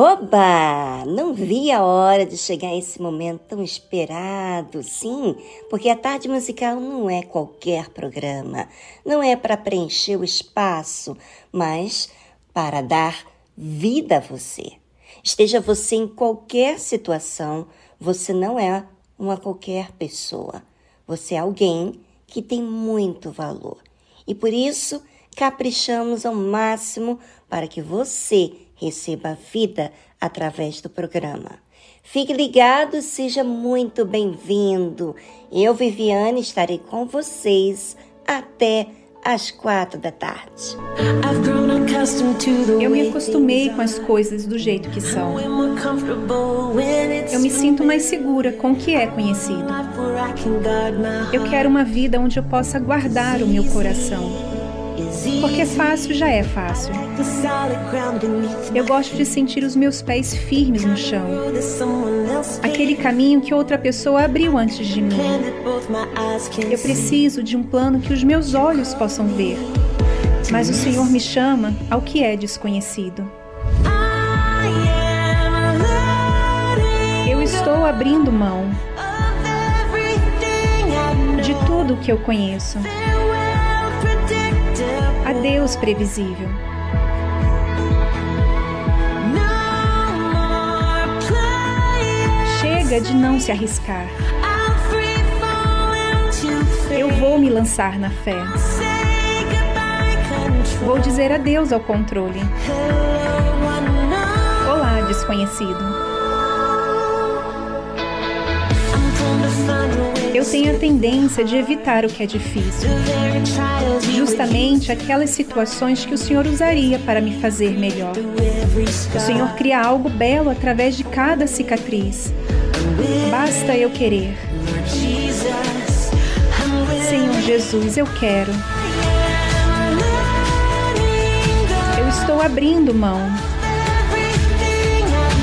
Oba! Não vi a hora de chegar esse momento tão esperado, sim, porque a tarde musical não é qualquer programa, não é para preencher o espaço, mas para dar vida a você. Esteja você em qualquer situação, você não é uma qualquer pessoa. Você é alguém que tem muito valor. E por isso, caprichamos ao máximo para que você receba vida através do programa. Fique ligado, seja muito bem-vindo. Eu, Viviane, estarei com vocês até às quatro da tarde. Eu me acostumei com as coisas do jeito que são. Eu me sinto mais segura com o que é conhecido. Eu quero uma vida onde eu possa guardar o meu coração porque fácil já é fácil. Eu gosto de sentir os meus pés firmes no chão. Aquele caminho que outra pessoa abriu antes de mim. Eu preciso de um plano que os meus olhos possam ver. Mas o Senhor me chama ao que é desconhecido. Eu estou abrindo mão de tudo o que eu conheço. Adeus previsível. Chega de não se arriscar. Eu vou me lançar na fé. Vou dizer adeus ao controle. Olá, desconhecido. Eu tenho a tendência de evitar o que é difícil, justamente aquelas situações que o Senhor usaria para me fazer melhor. O Senhor cria algo belo através de cada cicatriz. Basta eu querer. Senhor Jesus, eu quero. Eu estou abrindo mão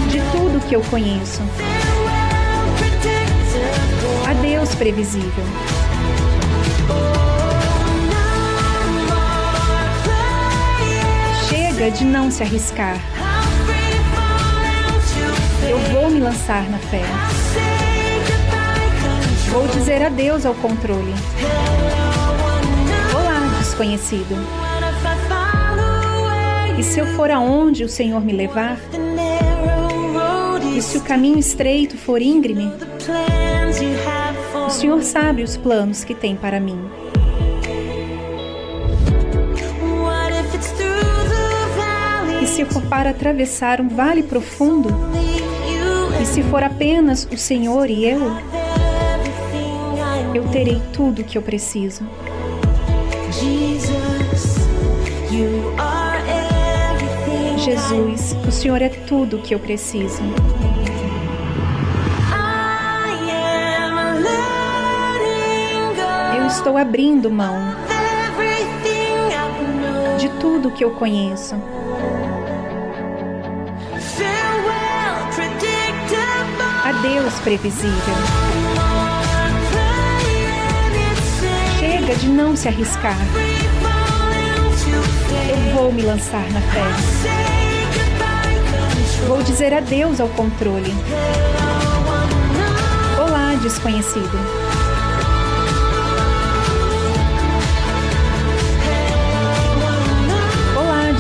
de tudo que eu conheço. Previsível. Chega de não se arriscar. Eu vou me lançar na fé. Vou dizer adeus ao controle. Olá, desconhecido. E se eu for aonde o Senhor me levar? E se o caminho estreito for íngreme? O Senhor sabe os planos que tem para mim. E se for para atravessar um vale profundo? E se for apenas o Senhor e eu? Eu terei tudo o que eu preciso. Jesus, o Senhor é tudo o que eu preciso. Estou abrindo mão de tudo que eu conheço. Adeus, previsível. Chega de não se arriscar. Eu vou me lançar na fé. Vou dizer adeus ao controle. Olá, desconhecido.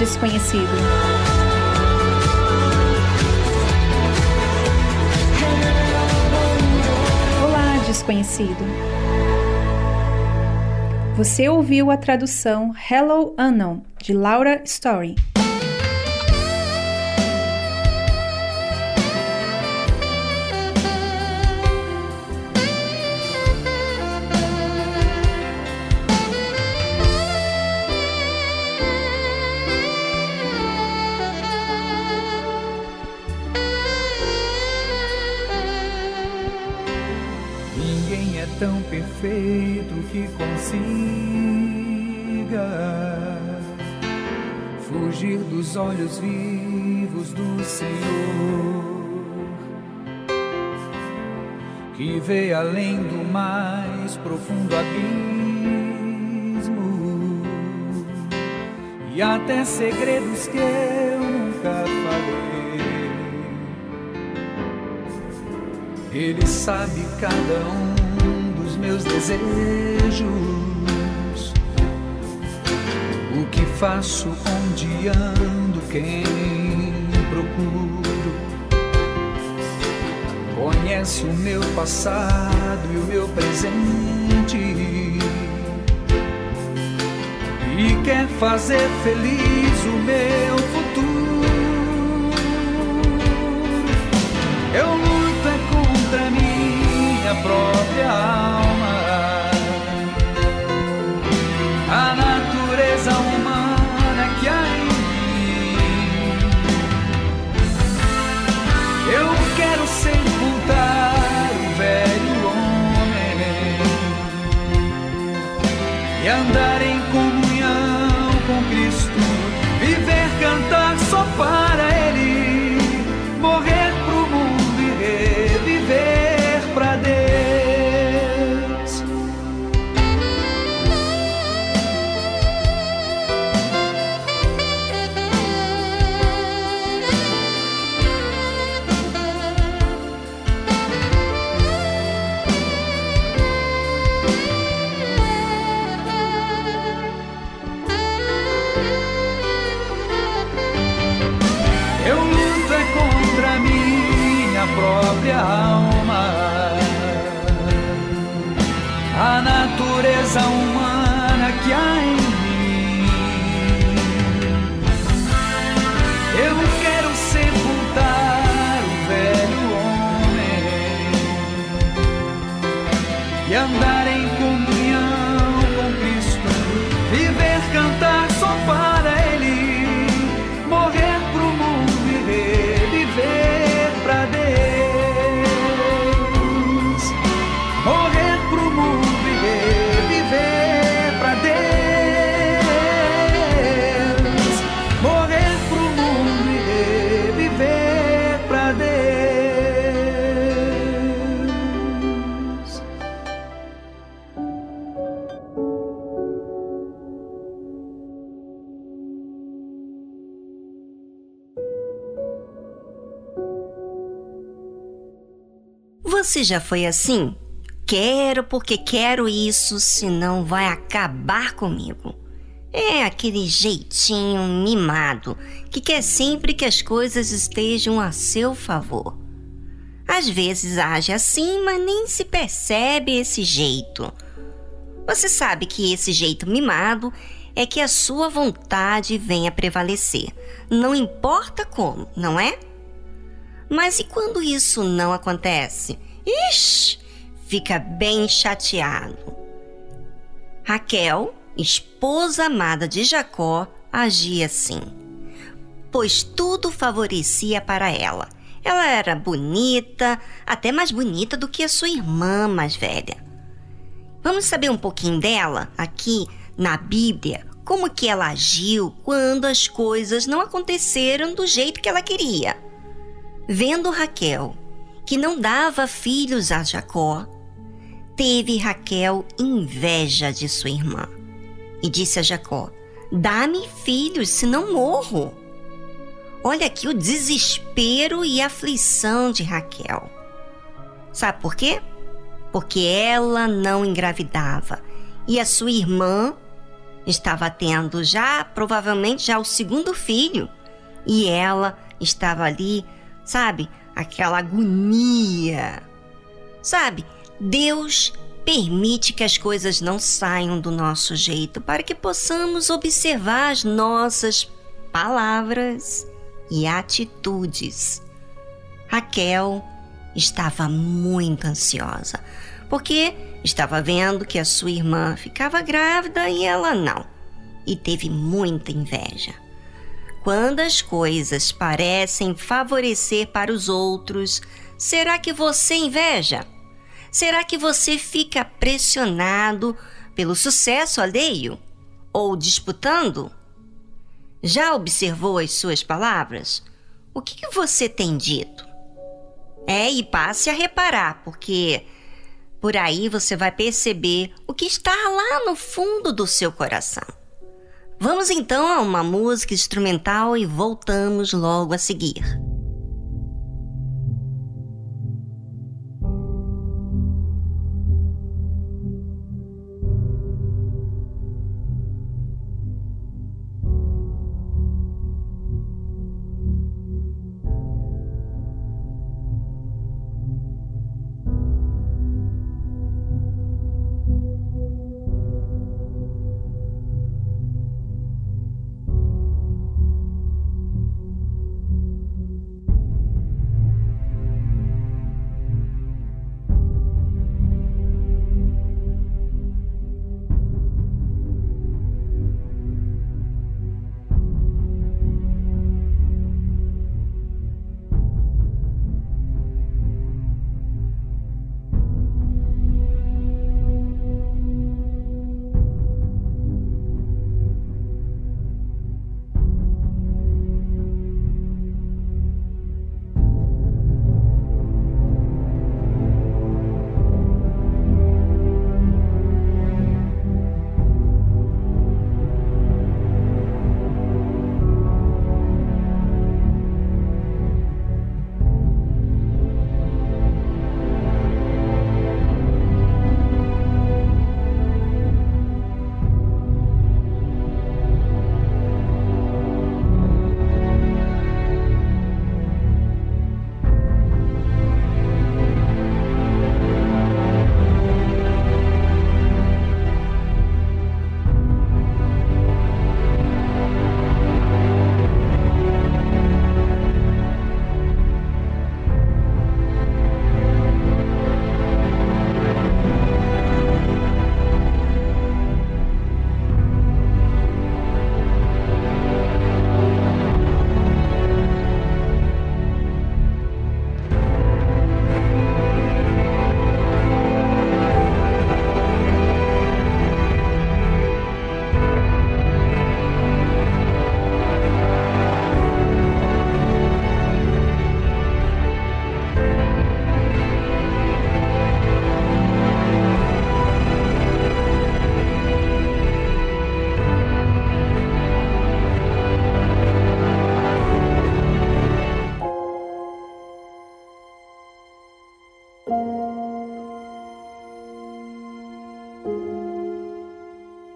Desconhecido. desconhecido. Você ouviu a tradução Hello Unknown de Laura Story. Olhos vivos do Senhor, que vê além do mais profundo abismo e até segredos que eu nunca falei. Ele sabe cada um meus desejos. O que faço, onde ando, quem procuro. Conhece o meu passado e o meu presente. E quer fazer feliz o meu futuro. Já foi assim? Quero porque quero isso, senão vai acabar comigo. É aquele jeitinho mimado que quer sempre que as coisas estejam a seu favor. Às vezes age assim, mas nem se percebe esse jeito. Você sabe que esse jeito mimado é que a sua vontade venha prevalecer, não importa como, não é? Mas e quando isso não acontece? Ixi, fica bem chateado. Raquel, esposa amada de Jacó, agia assim, pois tudo favorecia para ela. Ela era bonita, até mais bonita do que a sua irmã mais velha. Vamos saber um pouquinho dela aqui na Bíblia, como que ela agiu quando as coisas não aconteceram do jeito que ela queria. Vendo Raquel que não dava filhos a Jacó, teve Raquel inveja de sua irmã e disse a Jacó: Dá-me filhos, senão morro. Olha aqui o desespero e aflição de Raquel. Sabe por quê? Porque ela não engravidava e a sua irmã estava tendo já, provavelmente, já o segundo filho e ela estava ali, sabe, aquela agonia. Sabe, Deus permite que as coisas não saiam do nosso jeito para que possamos observar as nossas palavras e atitudes. Raquel estava muito ansiosa, porque estava vendo que a sua irmã ficava grávida e ela não, e teve muita inveja. Quando as coisas parecem favorecer para os outros, será que você inveja? Será que você fica pressionado pelo sucesso alheio? Ou disputando? Já observou as suas palavras? O que, que você tem dito? É, e passe a reparar, porque por aí você vai perceber o que está lá no fundo do seu coração. Vamos então a uma música instrumental e voltamos logo a seguir.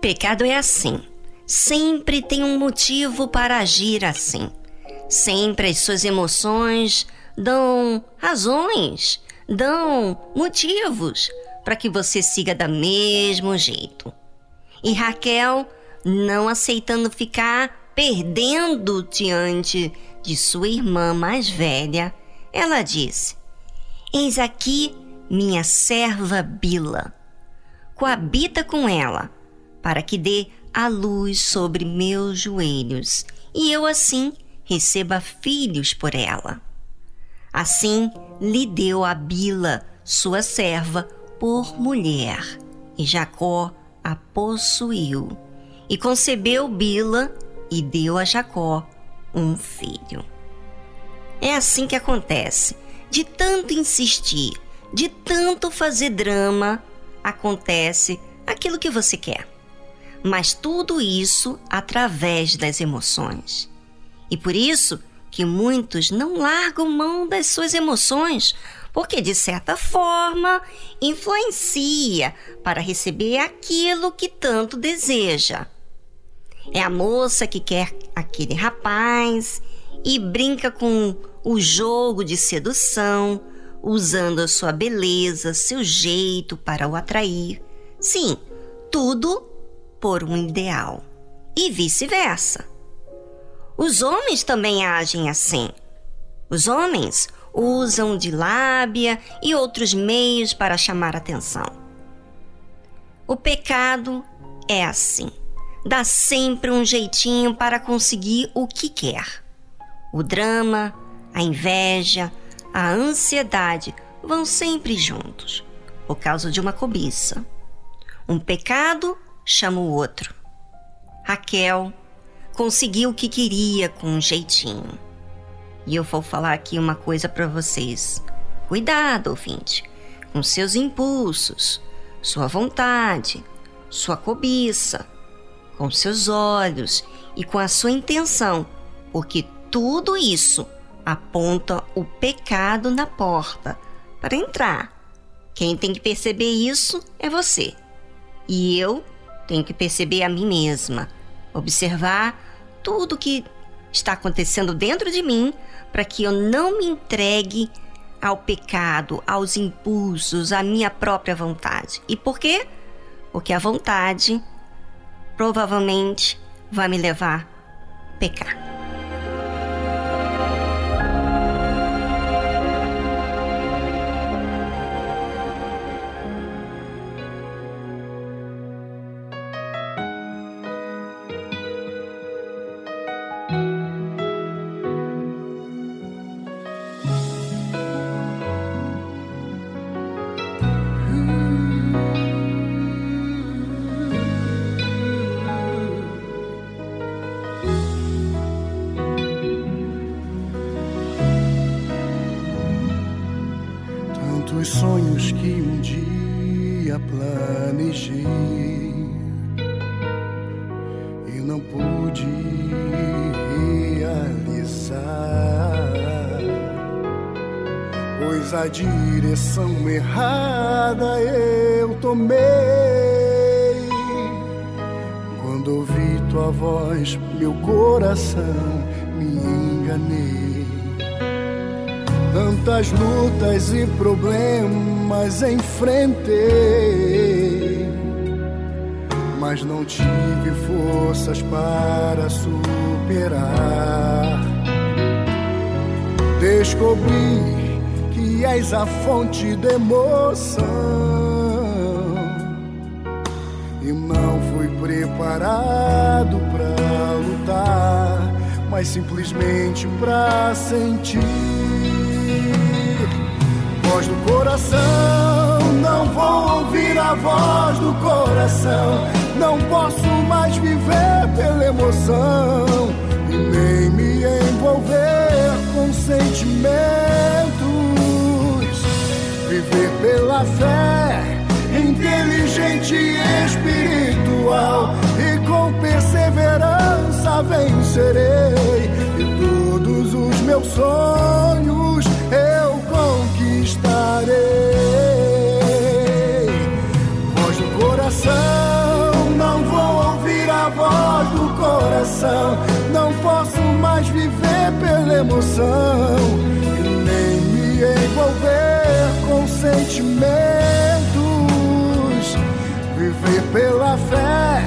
Pecado é assim. Sempre tem um motivo para agir assim. Sempre as suas emoções dão razões, dão motivos para que você siga da mesmo jeito. E Raquel, não aceitando ficar perdendo diante de sua irmã mais velha, ela disse: Eis aqui minha serva Bila. Coabita com ela, para que dê a luz sobre meus joelhos, e eu assim receba filhos por ela. Assim lhe deu a Bila, sua serva, por mulher, e Jacó a possuiu, e concebeu Bila e deu a Jacó um filho. É assim que acontece. De tanto insistir, de tanto fazer drama, acontece aquilo que você quer. Mas tudo isso através das emoções. E por isso que muitos não largam mão das suas emoções, porque de certa forma influencia para receber aquilo que tanto deseja. É a moça que quer aquele rapaz e brinca com o jogo de sedução, usando a sua beleza, seu jeito para o atrair. Sim, tudo por um ideal. E vice-versa. Os homens também agem assim. Os homens usam de lábia e outros meios para chamar atenção. O pecado é assim. Dá sempre um jeitinho para conseguir o que quer. O drama, a inveja, a ansiedade vão sempre juntos, por causa de uma cobiça. Um pecado chama o outro. Raquel conseguiu o que queria com um jeitinho. E eu vou falar aqui uma coisa para vocês. Cuidado, ouvinte, com seus impulsos, sua vontade, sua cobiça, com seus olhos e com a sua intenção, porque tudo isso aponta o pecado na porta para entrar. Quem tem que perceber isso é você. E eu tenho que perceber a mim mesma, observar tudo que está acontecendo dentro de mim para que eu não me entregue ao pecado, aos impulsos, à minha própria vontade. E por quê? Porque a vontade provavelmente vai me levar a pecar. Direção errada eu tomei. Quando ouvi tua voz, meu coração me enganei. Tantas lutas e problemas enfrentei, mas não tive forças para superar. Descobri és a fonte de emoção. E não fui preparado para lutar, mas simplesmente para sentir. Voz do coração, não vou ouvir a voz do coração. Não posso mais viver pela emoção e nem me envolver com sentimentos viver pela fé, inteligente e espiritual, e com perseverança vencerei, e todos os meus sonhos eu conquistarei. Voz do coração, não vou ouvir a voz do coração, não posso mais viver pela emoção, e nem me envolver sentimentos. Viver pela fé,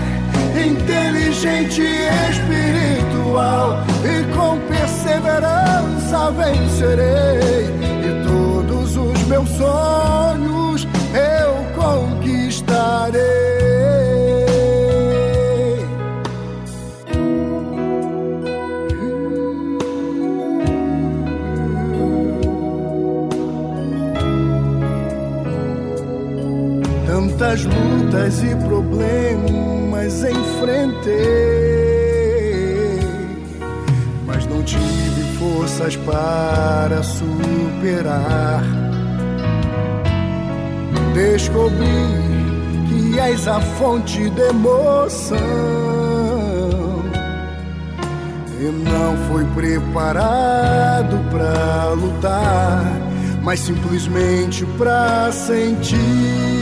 inteligente e espiritual, e com perseverança vencerei. Lutas e problemas enfrentei, mas não tive forças para superar. Descobri que és a fonte de emoção. E não fui preparado para lutar, mas simplesmente para sentir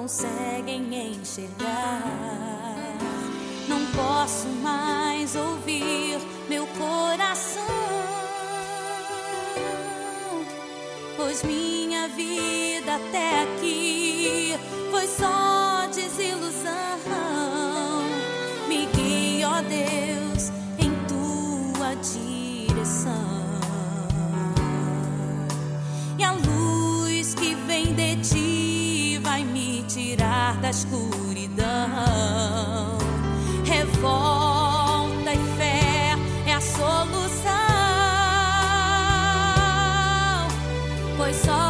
Conseguem enxergar. Não posso mais ouvir meu coração, pois minha vida até aqui foi só desilusão. Escuridão. Revolta e fé é a solução. Pois só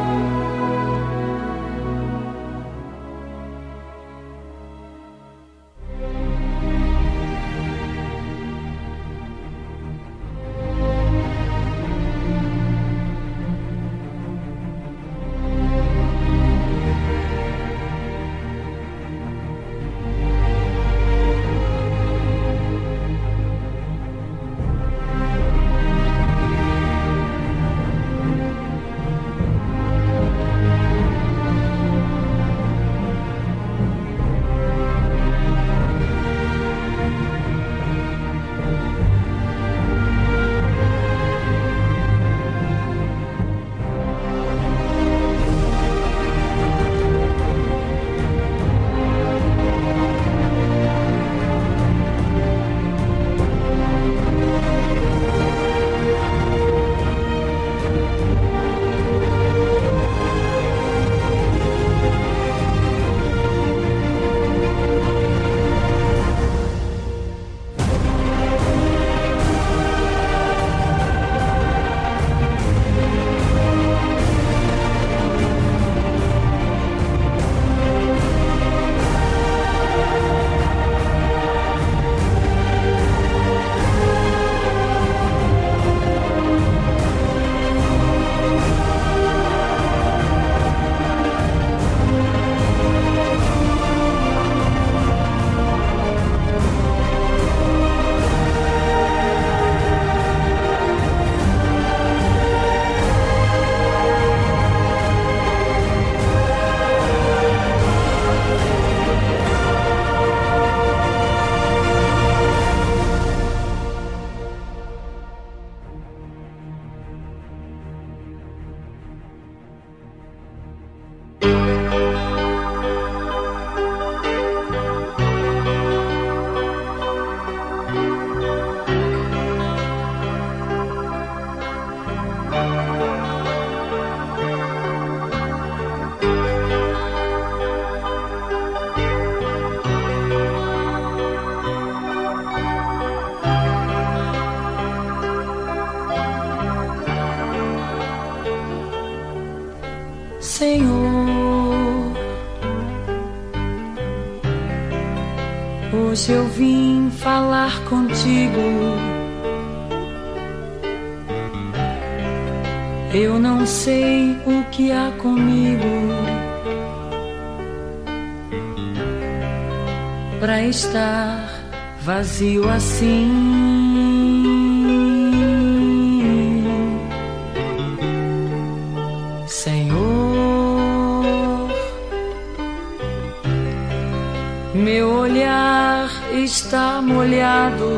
Que há comigo para estar vazio assim. está molhado.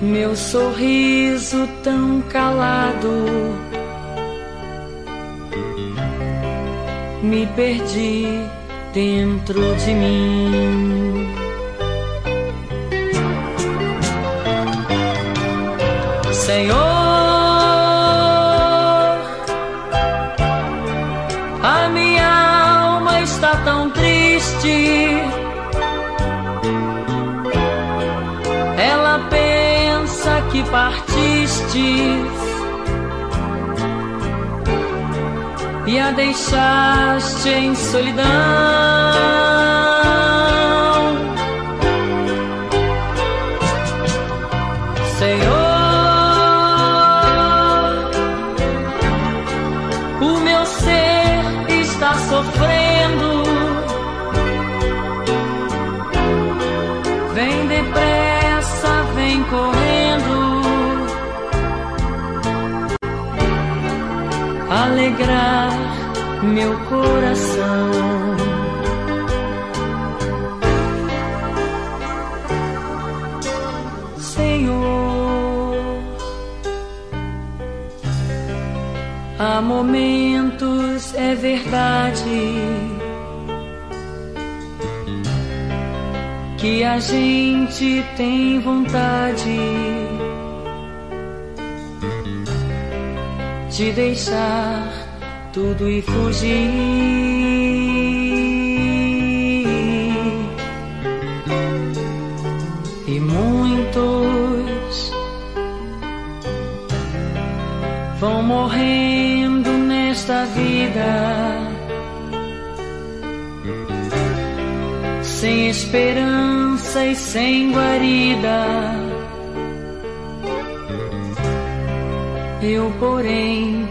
Meu sorriso tão calado. Me perdi dentro de mim. Senhor. Ela pensa que partiste e a deixaste em solidão. Alegrar meu coração. Senhor, há momentos, é verdade. Que a gente tem vontade de deixar tudo e fugir. E muitos vão morrendo nesta vida. Sem esperança e sem guarida Eu, porém,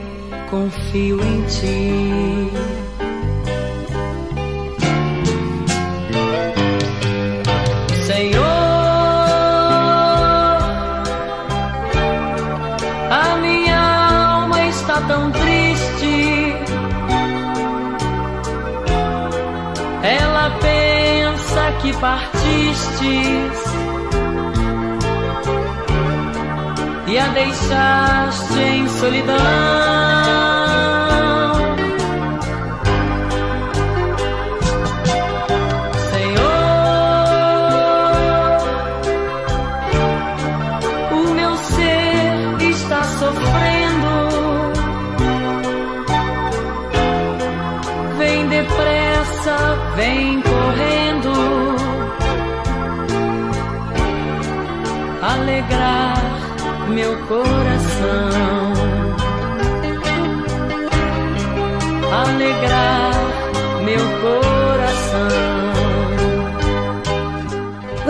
confio em ti. Senhor, a minha alma está tão triste. Ela pensa que partistes e a deixaste em solidão.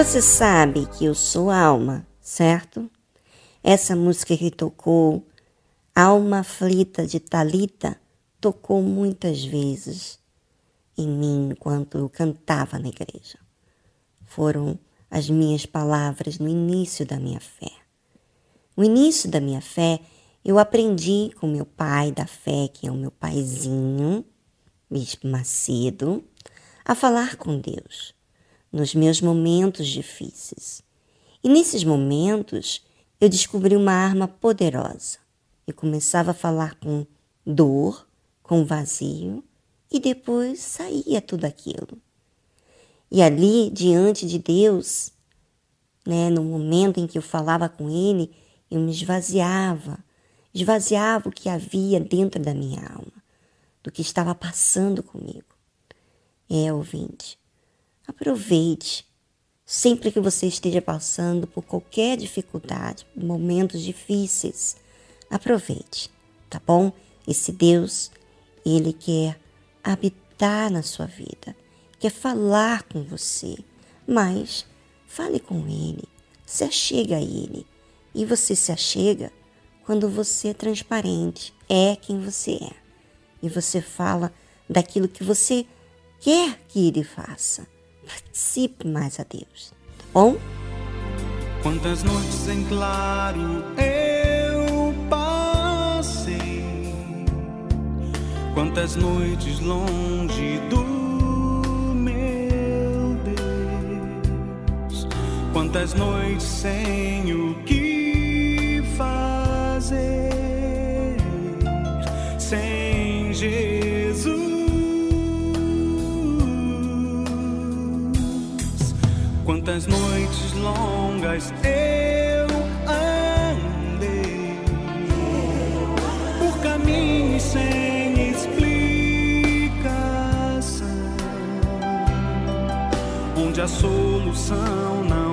Você sabe que eu sou alma, certo? Essa música que tocou, Alma Aflita de Talita, tocou muitas vezes em mim enquanto eu cantava na igreja. Foram as minhas palavras no início da minha fé. No início da minha fé, eu aprendi com meu pai da fé, que é o meu paizinho, Bispo Macedo, a falar com Deus nos meus momentos difíceis. E nesses momentos, eu descobri uma arma poderosa e começava a falar com dor, com vazio, e depois saía tudo aquilo. E ali, diante de Deus, né, no momento em que eu falava com Ele, eu me esvaziava, esvaziava o que havia dentro da minha alma, do que estava passando comigo. É, ouvinte, aproveite. Sempre que você esteja passando por qualquer dificuldade, momentos difíceis, aproveite, tá bom? Esse Deus, ele quer habitar na sua vida. quer falar com você, mas fale com ele, se achega a ele. E você se achega quando você é transparente, é quem você é. E você fala daquilo que você quer que ele faça. Participe mais a Deus, tá bom? Quantas noites em claro eu passei, quantas noites longe do meu Deus, quantas noites sem o que fazer, Quantas noites longas eu andei por caminhos sem explicação, onde a solução não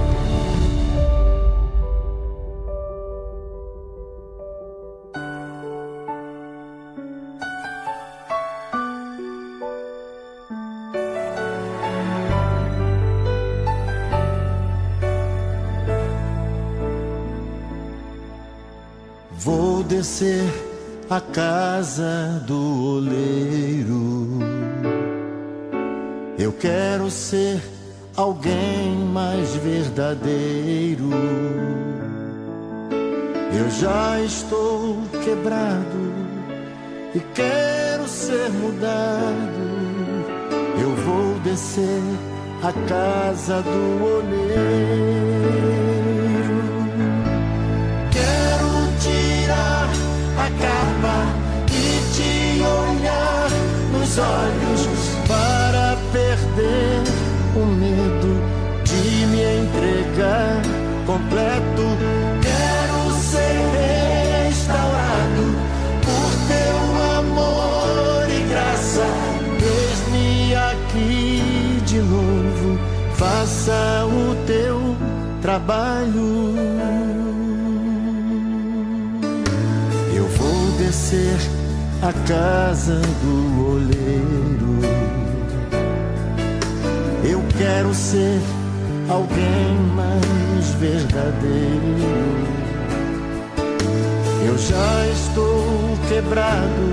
Eu já estou quebrado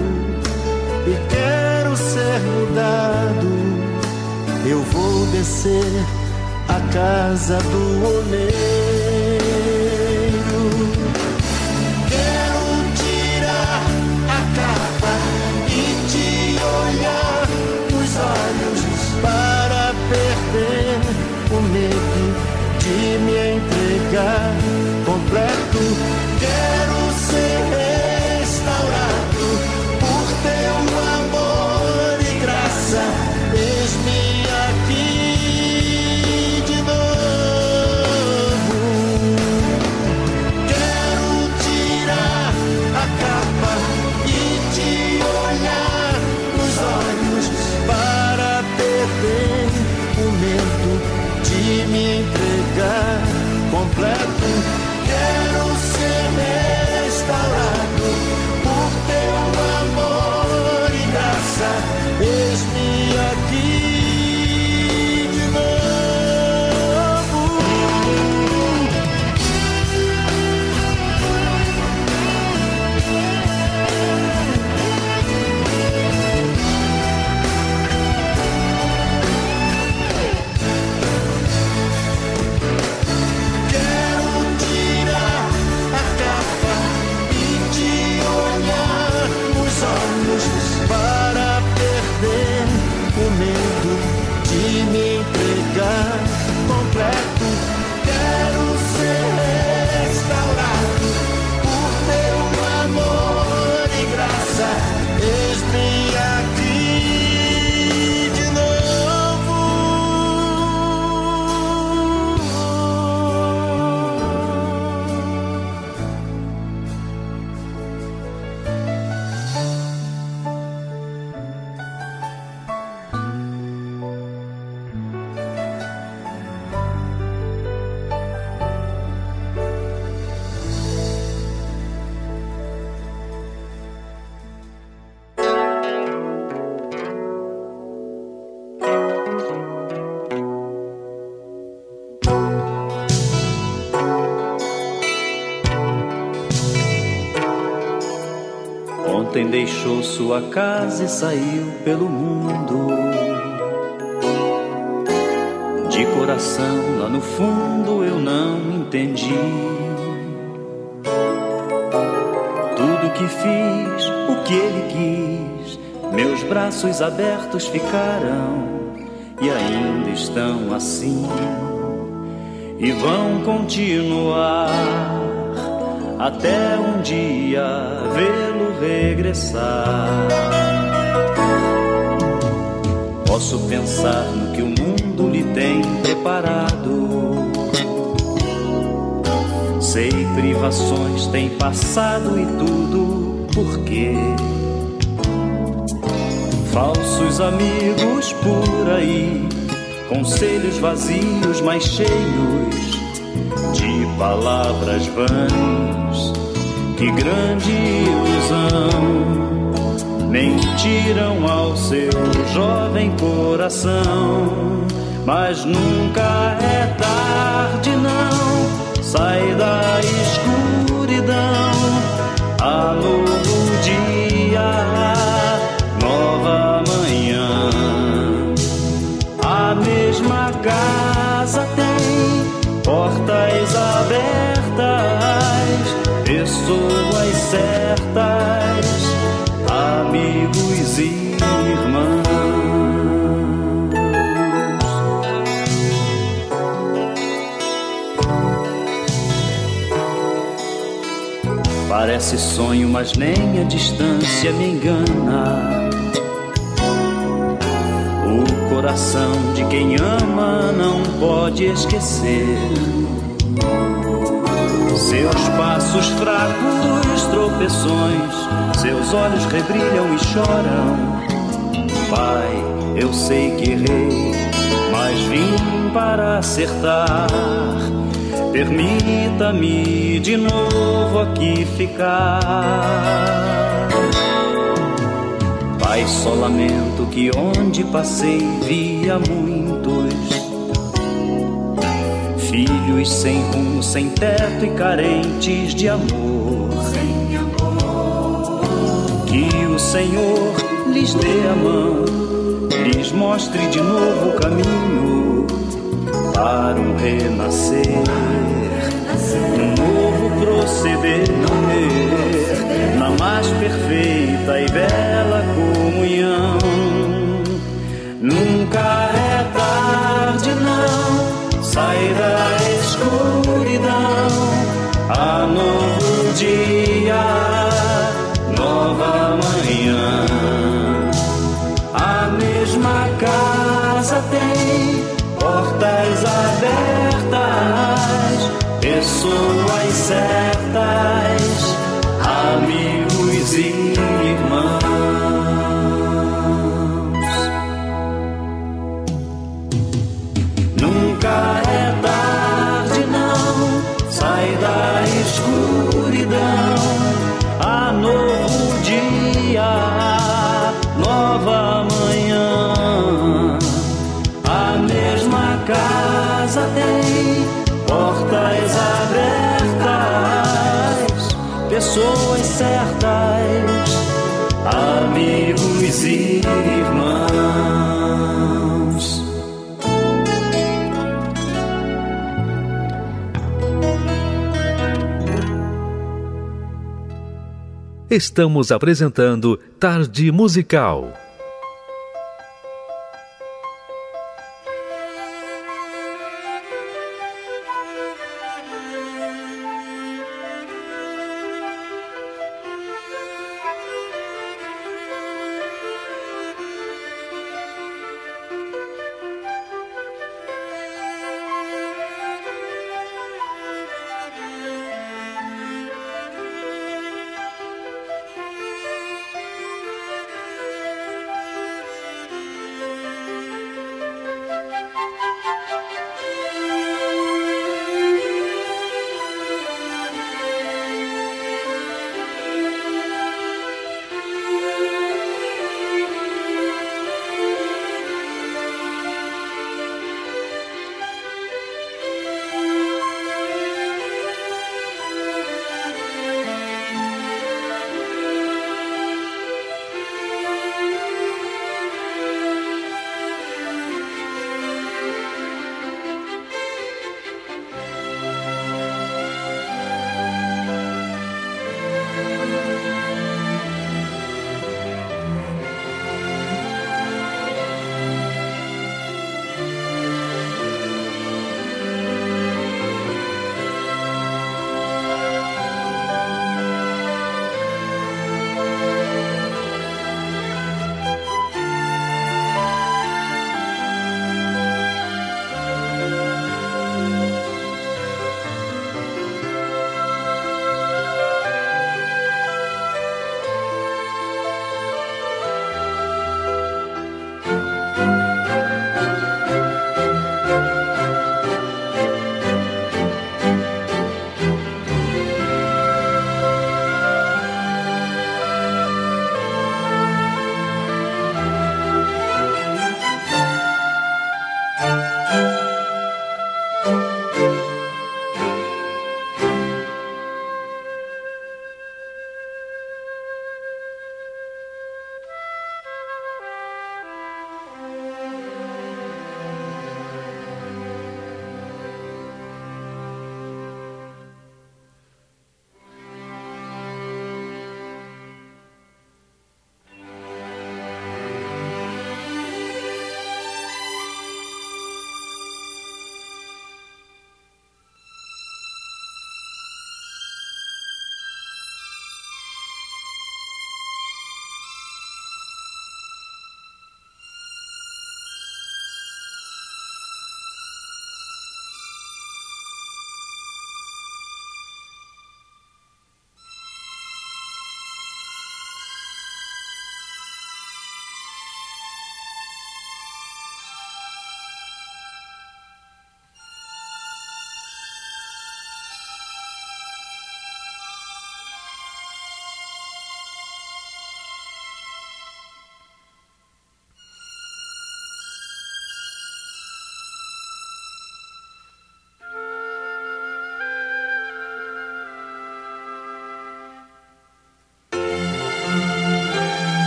e quero ser mudado. Eu vou descer a casa do oleiro. Quero tirar a capa e te olhar nos olhos para perder o medo de me entregar completo. E saiu pelo mundo. De coração lá no fundo eu não entendi. Tudo que fiz, o que ele quis, meus braços abertos ficaram e ainda estão assim. E vão continuar até um dia vê-lo regressar. Posso pensar no que o mundo lhe tem preparado. Sei privações tem passado e tudo por quê? Falsos amigos por aí, conselhos vazios, mas cheios de palavras vãs. Que grande ilusão! Mentiram ao seu jovem coração, mas nunca é tarde, não. Sai da escuridão, há novo Parece sonho, mas nem a distância me engana. O coração de quem ama não pode esquecer. Seus passos fracos, tropeções, seus olhos rebrilham e choram. Pai, eu sei que errei, mas vim para acertar. Permita-me de novo aqui ficar. Pai, só lamento que onde passei via muitos filhos sem rumo, sem teto e carentes de amor. Que o Senhor lhes dê a mão, lhes mostre de novo o caminho para um renascer, um novo proceder, na mais perfeita e bela comunhão. Nunca é tarde, não. Sai da escuridão, pessoas certas. pessoas certas, amigos e irmãos. Estamos apresentando Tarde Musical.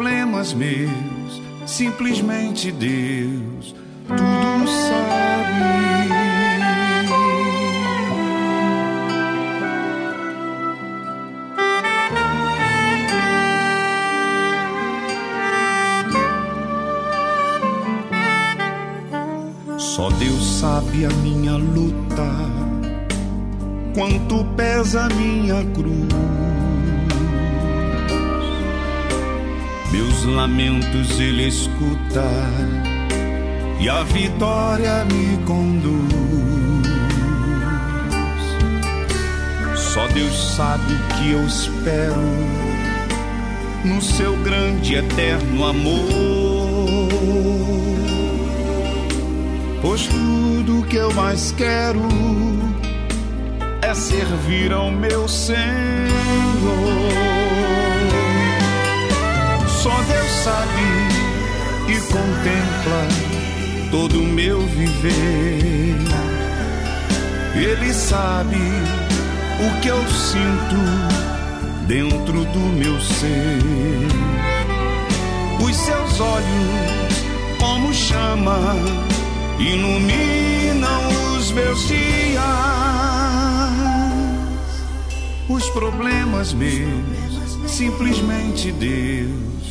Problemas meus, simplesmente Deus tudo sabe. Só Deus sabe a minha luta, quanto pesa a minha cruz. Meus lamentos Ele escuta e a vitória me conduz. Só Deus sabe o que eu espero no seu grande eterno amor. Pois tudo que eu mais quero é servir ao meu Senhor. Só Deus sabe e contempla todo o meu viver. Ele sabe o que eu sinto dentro do meu ser. Os seus olhos, como chama, iluminam os meus dias. Os problemas meus, simplesmente Deus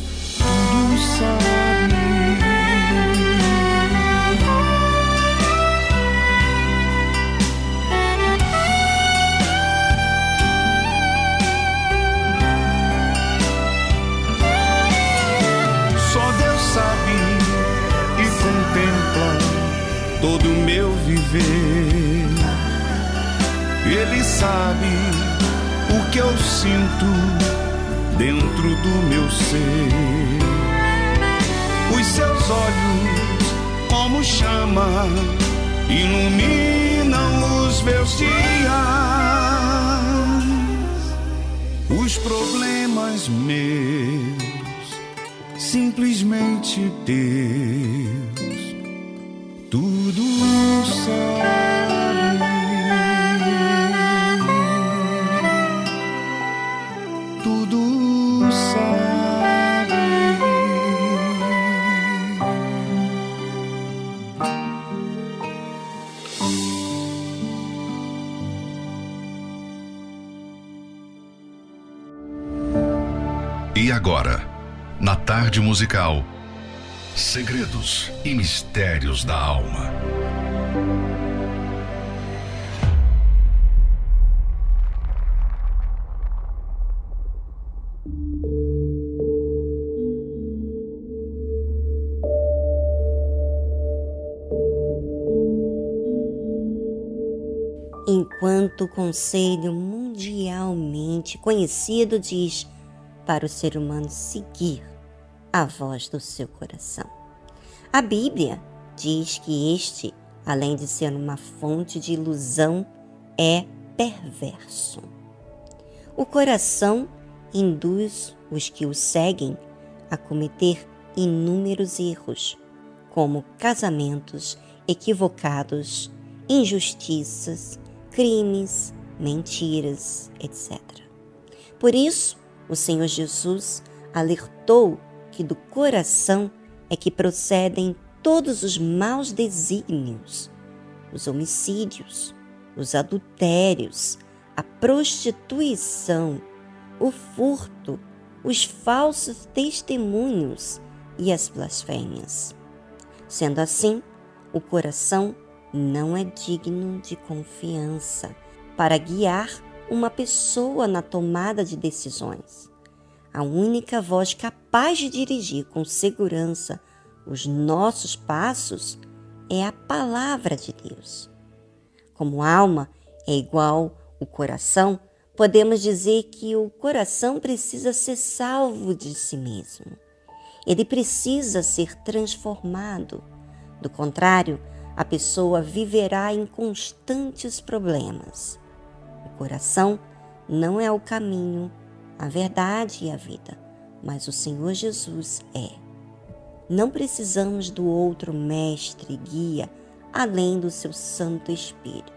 Ele sabe o que eu sinto dentro do meu ser. Os seus olhos, como chama, iluminam os meus dias. Os problemas meus, simplesmente Deus tudo sabe, tarde musical, segredos e mistérios da alma. Enquanto o Conselho Mundialmente Conhecido diz para o ser humano seguir a voz do seu coração. A Bíblia diz que este, além de ser uma fonte de ilusão, é perverso. O coração induz os que o seguem a cometer inúmeros erros, como casamentos equivocados, injustiças, crimes, mentiras, etc. Por isso, o Senhor Jesus alertou que do coração é que procedem todos os maus desígnios, os homicídios, os adultérios, a prostituição, o furto, os falsos testemunhos e as blasfêmias. Sendo assim, o coração não é digno de confiança para guiar uma pessoa na tomada de decisões. A única voz capaz de dirigir com segurança os nossos passos é a palavra de Deus. Como alma é igual o coração, podemos dizer que o coração precisa ser salvo de si mesmo. Ele precisa ser transformado. Do contrário, a pessoa viverá em constantes problemas. O coração não é o caminho, a verdade e a vida, mas o Senhor Jesus é. Não precisamos do outro mestre guia além do seu Santo Espírito.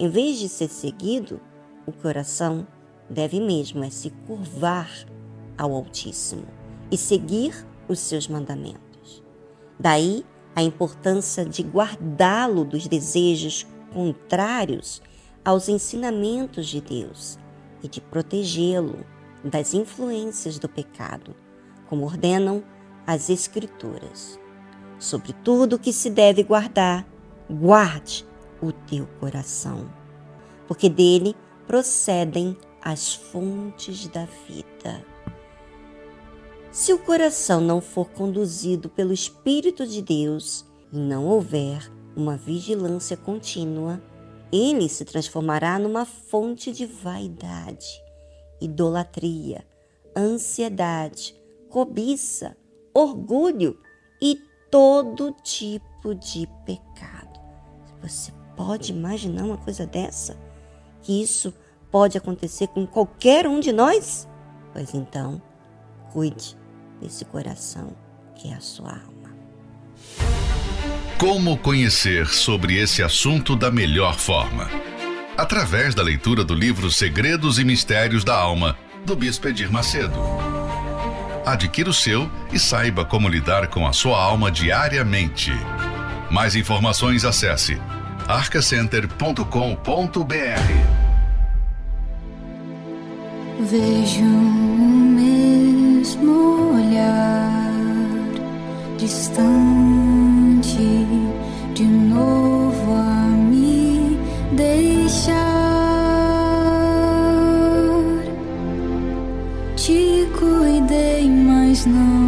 Em vez de ser seguido, o coração deve mesmo é se curvar ao Altíssimo e seguir os seus mandamentos. Daí a importância de guardá-lo dos desejos contrários aos ensinamentos de Deus e de protegê-lo das influências do pecado, como ordenam as Escrituras. Sobre tudo que se deve guardar, guarde o teu coração, porque dele procedem as fontes da vida. Se o coração não for conduzido pelo Espírito de Deus e não houver uma vigilância contínua, ele se transformará numa fonte de vaidade, idolatria, ansiedade, cobiça, orgulho e todo tipo de pecado. Você pode imaginar uma coisa dessa? Que isso pode acontecer com qualquer um de nós? Pois então, cuide desse coração que é a sua alma. Como conhecer sobre esse assunto da melhor forma? Através da leitura do livro Segredos e Mistérios da Alma, do Bispo Edir Macedo. Adquira o seu e saiba como lidar com a sua alma diariamente. Mais informações acesse arcacenter.com.br. Vejo o mesmo olhar distante de novo cuidei, mas não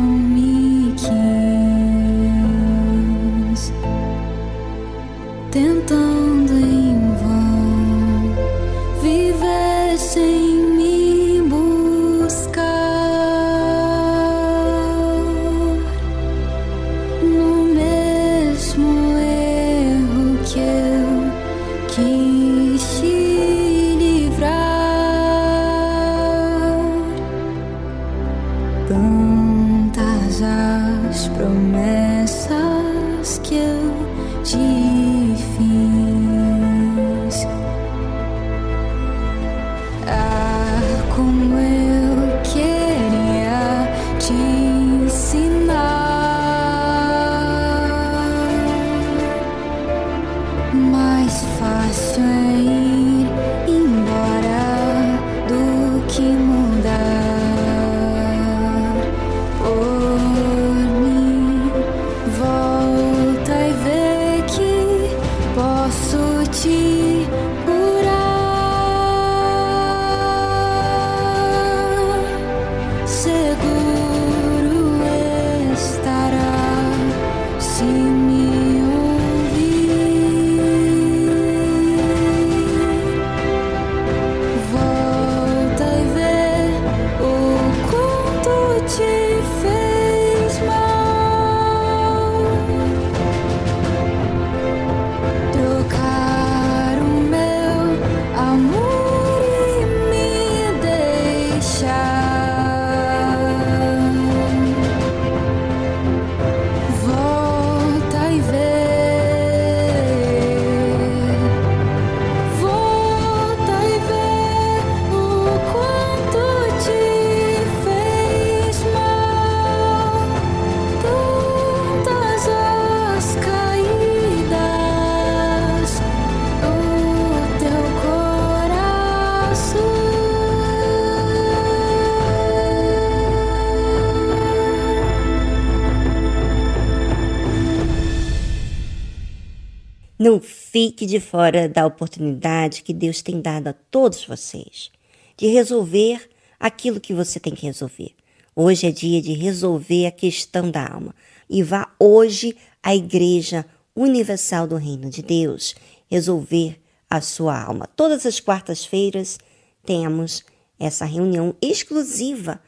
fique de fora da oportunidade que Deus tem dado a todos vocês de resolver aquilo que você tem que resolver. Hoje é dia de resolver a questão da alma. E vá hoje à Igreja Universal do Reino de Deus resolver a sua alma. Todas as quartas-feiras temos essa reunião exclusiva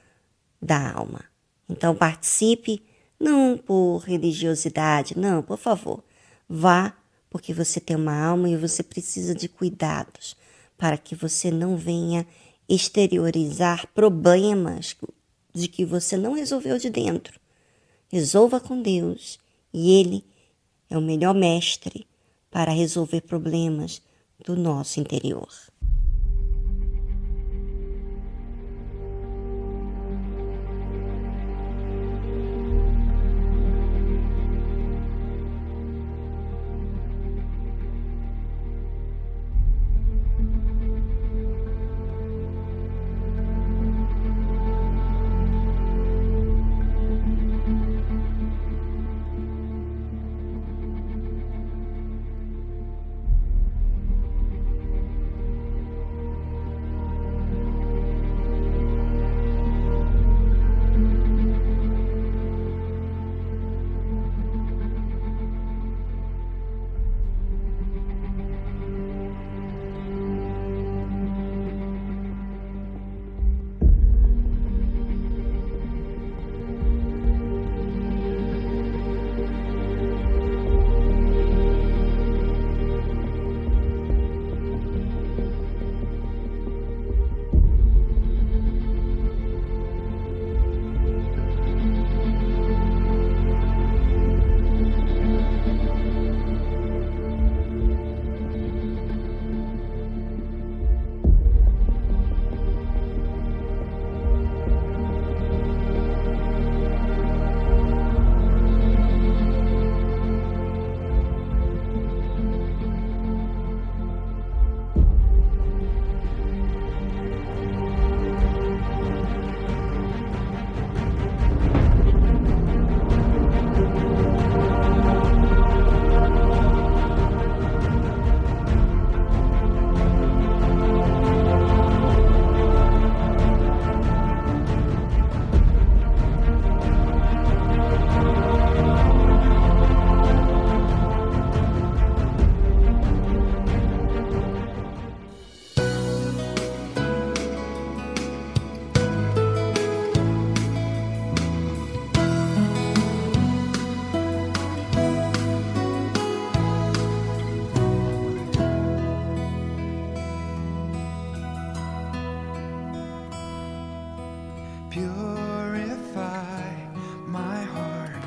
da alma. Então participe, não por religiosidade, não, por favor. Vá porque você tem uma alma e você precisa de cuidados para que você não venha exteriorizar problemas de que você não resolveu de dentro. Resolva com Deus e Ele é o melhor mestre para resolver problemas do nosso interior.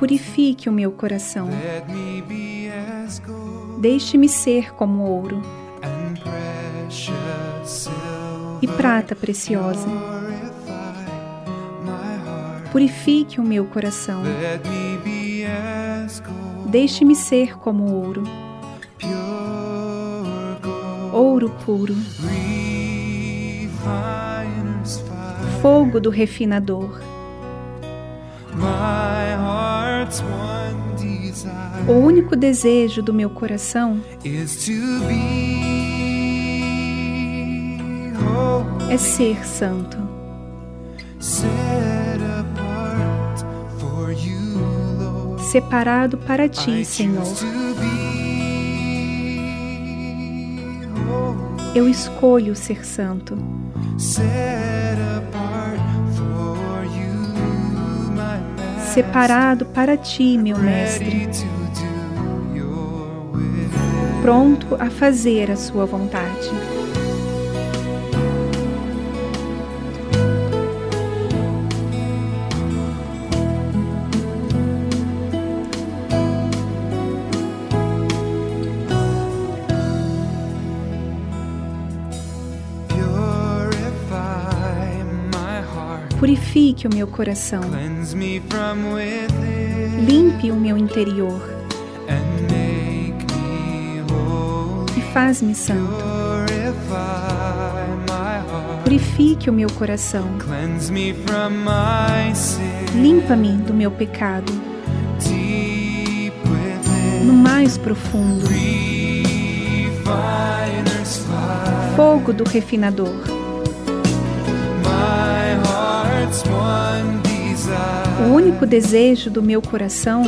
Purifique o meu coração. Deixe-me ser como ouro e prata preciosa. Purifique o meu coração. Deixe-me ser como ouro, ouro puro, fogo do refinador. O único desejo do meu coração é ser santo. Separado para ti, Senhor. Eu escolho ser santo. Separado para ti, meu Mestre pronto a fazer a sua vontade. Purifique o meu coração. Limpe o meu interior faz-me santo. Purifique o meu coração. Limpa-me do meu pecado. No mais profundo. Fogo do refinador. O único desejo do meu coração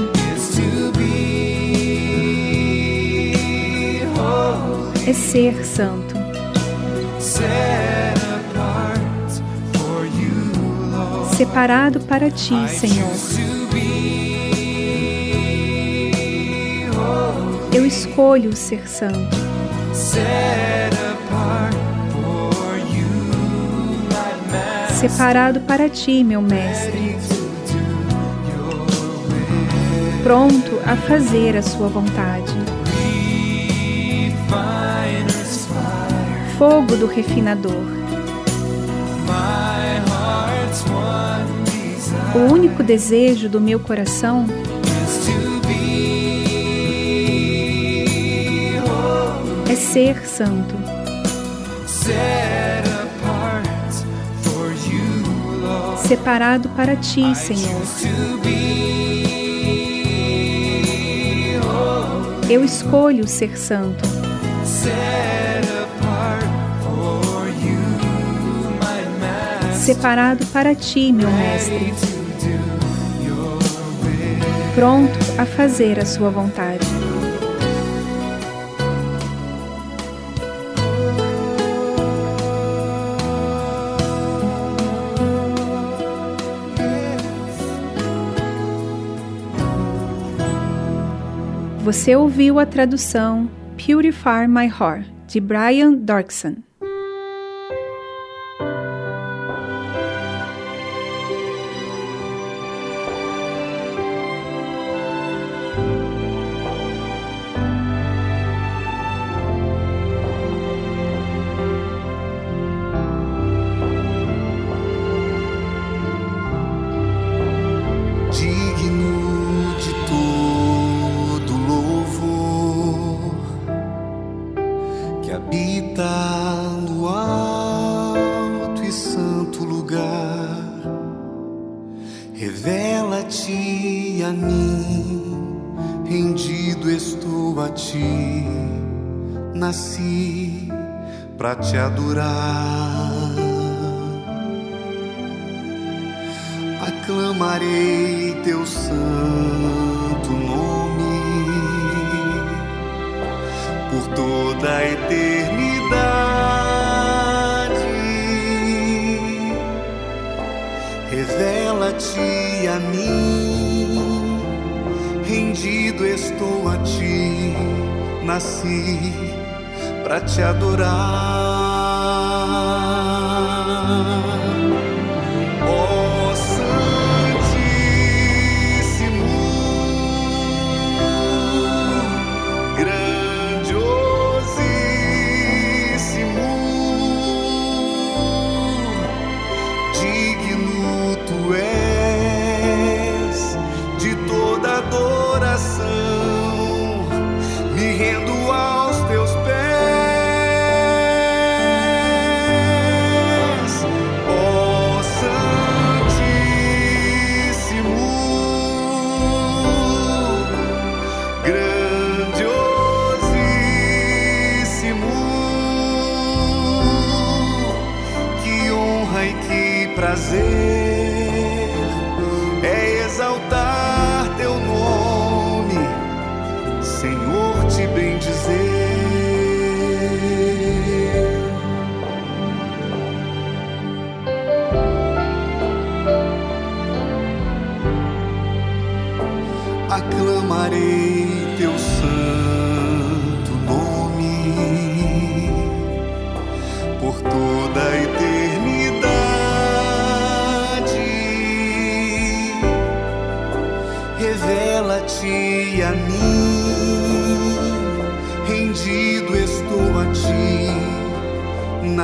é ser santo. Separado para ti, Senhor. Eu escolho ser santo. Separado para ti, meu Mestre. Pronto a fazer a sua vontade. Fogo do refinador. O único desejo do meu coração é ser santo. Separado para ti, Senhor. Eu escolho ser santo. Separado para ti, meu Mestre. Pronto a fazer a sua vontade. Você ouviu a tradução Purify My Heart, de Brian Dorkson. Te adorar. Aclamarei teu santo nome por toda a eternidade. Revela-te a mim, rendido estou a ti, nasci para te adorar.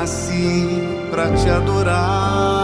nasci para te adorar.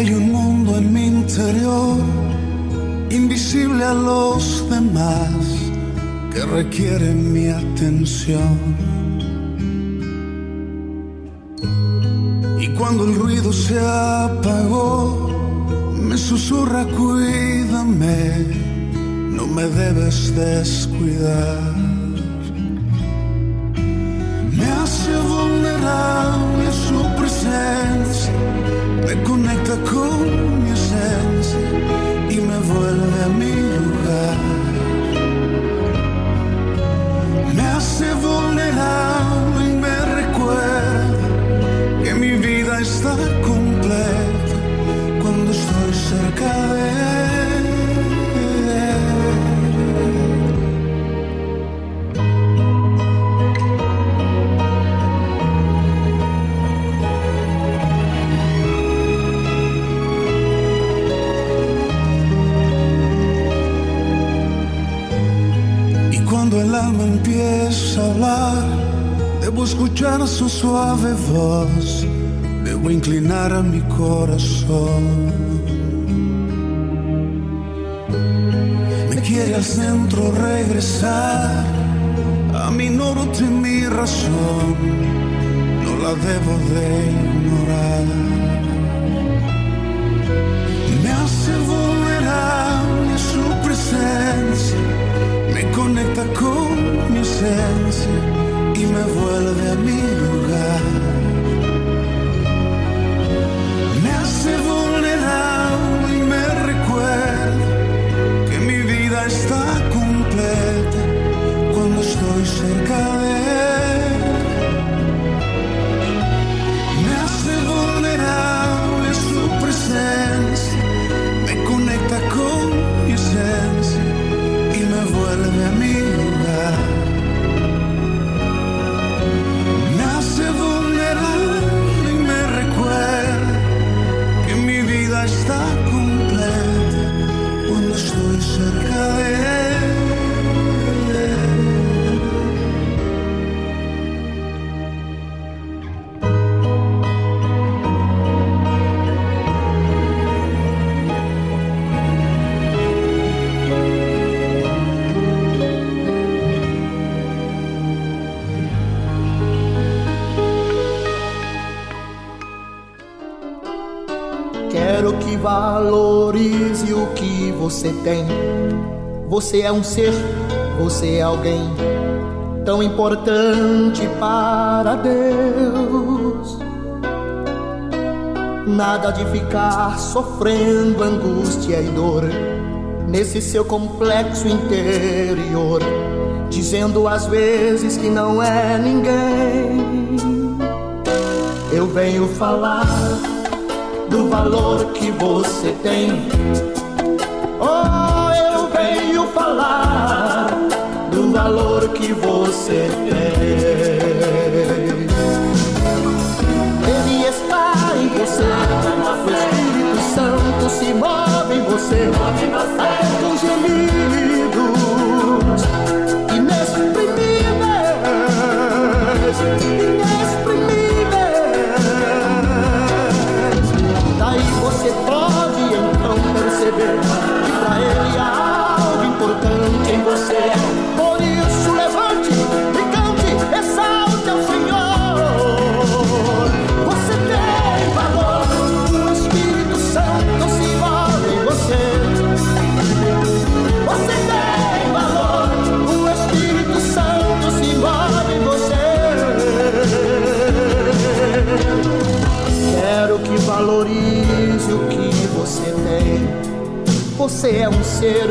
hay un mundo en mi interior, invisible a los demás, que requiere mi atención. Y cuando el ruido se apagó, me susurra, cuídame, no me debes descuidar. Suave voz, debo inclinar a mi corazón. quiere al centro regresar a mi norte, mi razón, no la debo de ignorar. Me hace vulnerable su presencia, me conecta con mi esencia Você é um ser, você é alguém tão importante para Deus. Nada de ficar sofrendo angústia e dor nesse seu complexo interior, dizendo às vezes que não é ninguém. Eu venho falar do valor que você tem. Falar do valor que você tem. Ele está em você, o Espírito Santo se move em você, com gemidos importante em você. Por isso levante e cante, exalte ao Senhor. Você tem valor, o Espírito Santo se move em você. Você tem valor, o Espírito Santo se move em você. Quero que valorize o que você tem. Você é um ser,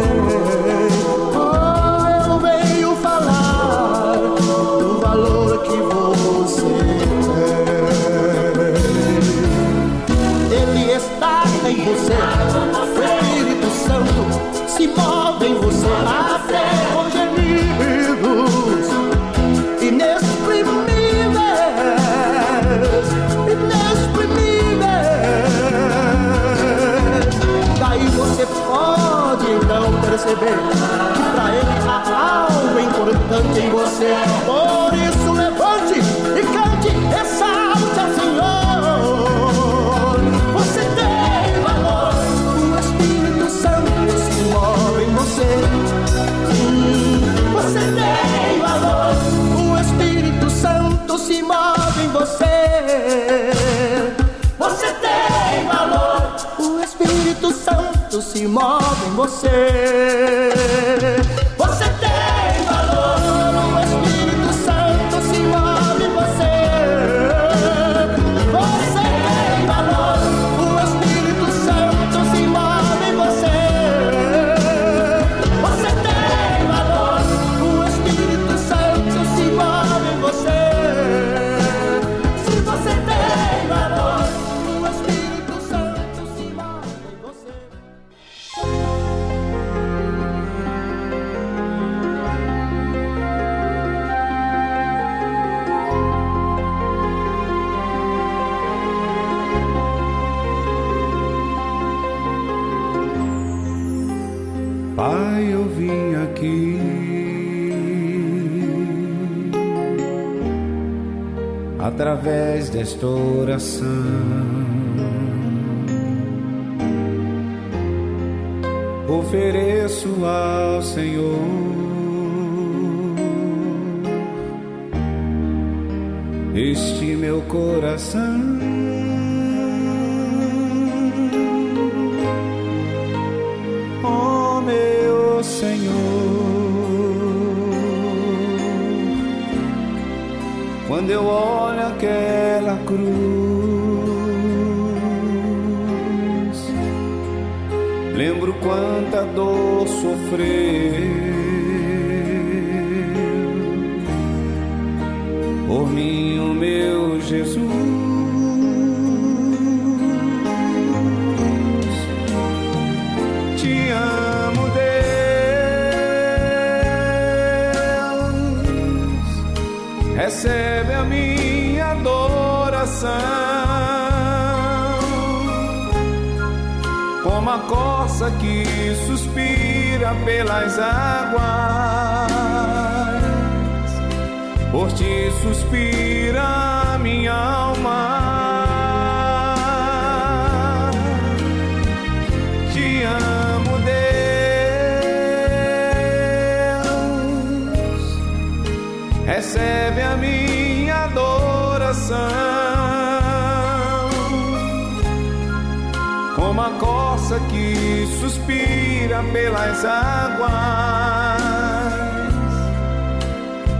Corça que suspira pelas águas,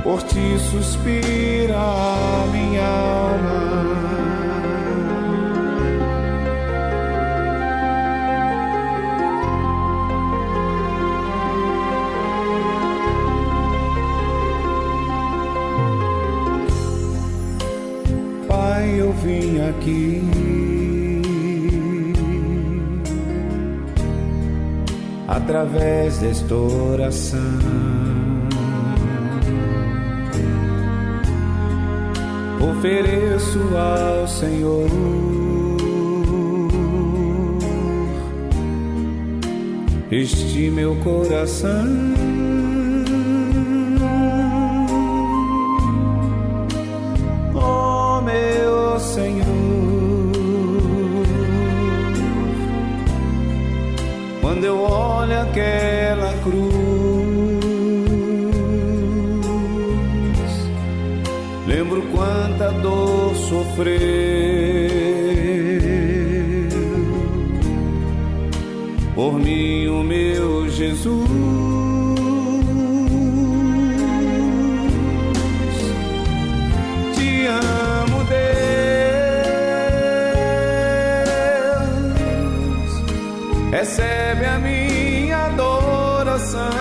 por ti suspira minha alma. Pai, eu vim aqui através desta oração. Ofereço ao Senhor este meu coração. Aquela cruz, lembro quanta dor sofreu por mim, o meu Jesus. recebe a minha adoração.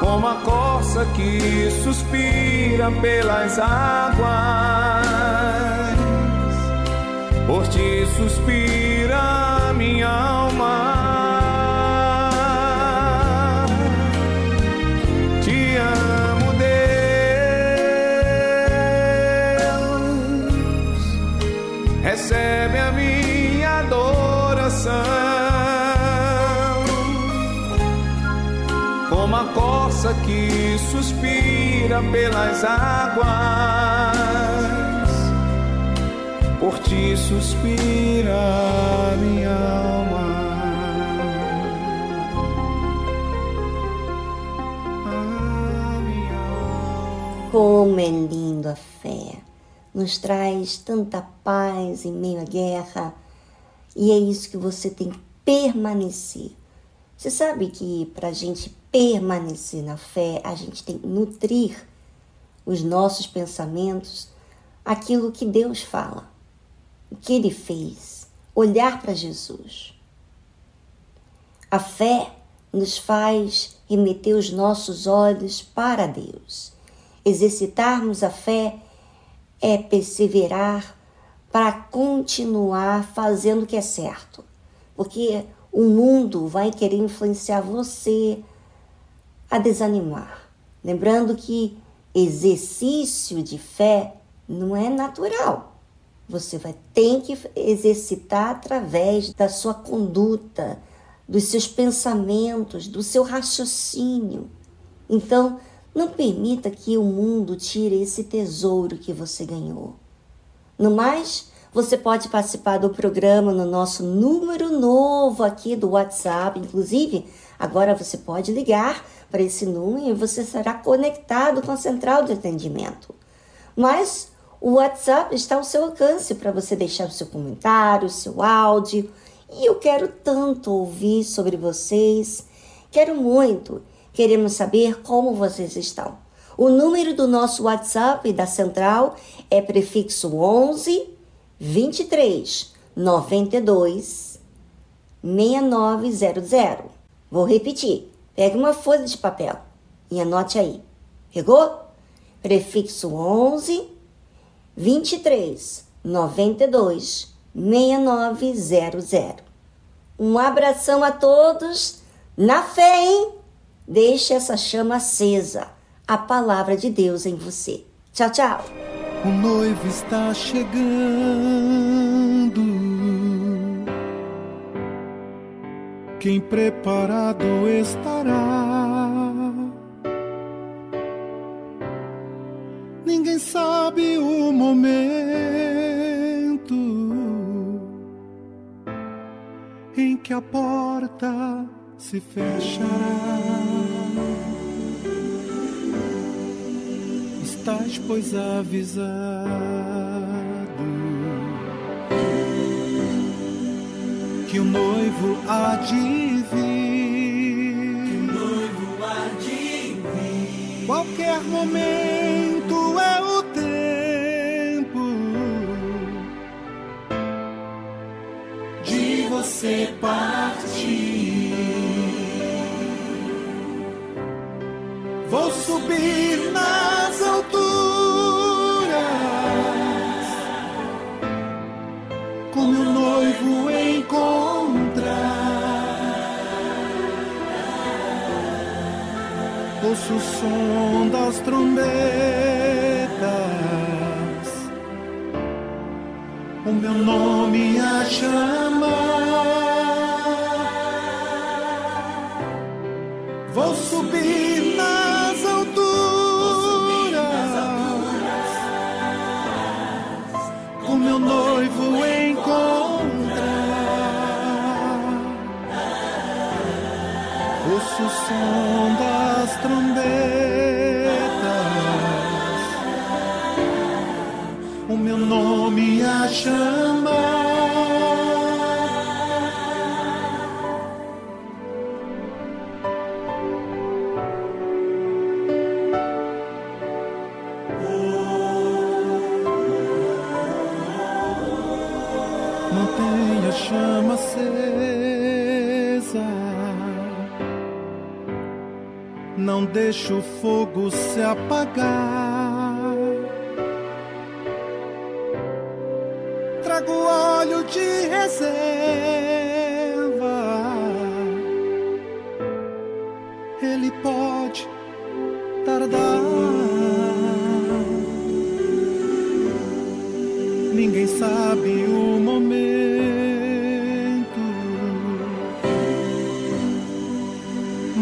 Como a corça que suspira pelas águas, por ti suspira que suspira pelas águas, por ti suspira minha alma. Como é lindo a fé! Nos traz tanta paz em meio à guerra, e é isso que você tem que permanecer. Você sabe que para a gente permanecer na fé, a gente tem que nutrir os nossos pensamentos, aquilo que Deus fala, o que Ele fez, olhar para Jesus. A fé nos faz remeter os nossos olhos para Deus. Exercitarmos a fé é perseverar para continuar fazendo o que é certo. Porque o mundo vai querer influenciar você a desanimar. Lembrando que exercício de fé não é natural. você vai ter que exercitar através da sua conduta, dos seus pensamentos, do seu raciocínio. Então, não permita que o mundo tire esse tesouro que você ganhou. No mais, você pode participar do programa no nosso número novo aqui do WhatsApp. Inclusive, agora você pode ligar para esse número você será conectado com a central de atendimento. Mas o WhatsApp está ao seu alcance para você deixar o seu comentário, o seu áudio. E eu quero tanto ouvir sobre vocês. Quero muito Queremos saber como vocês estão. O número do nosso WhatsApp da central é prefixo 11 23 92 6900. Vou repetir. Pegue uma folha de papel e anote aí. Pegou? Prefixo 11 23 92 6900. Um abração a todos. Na fé, hein? Deixe essa chama acesa, a palavra de Deus em você. Tchau, tchau. O noivo está chegando. Quem preparado estará. Ninguém sabe o momento em que a porta se fechará. Estás, pois, avisado que o noivo há de vir. Que o noivo há de vir. Qualquer momento é o tempo de você partir. Vou subir nas alturas com meu noivo encontrar. Ouço o som das trombetas, o meu nome a chamar. Vou subir deixa o fogo se apagar. Trago óleo de reserva. Ele pode tardar. Ninguém sabe o momento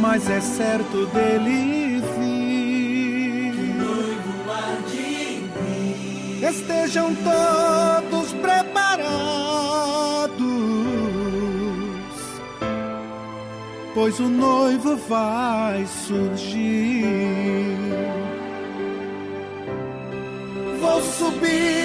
mas é certo dele vai surgir. Vou subir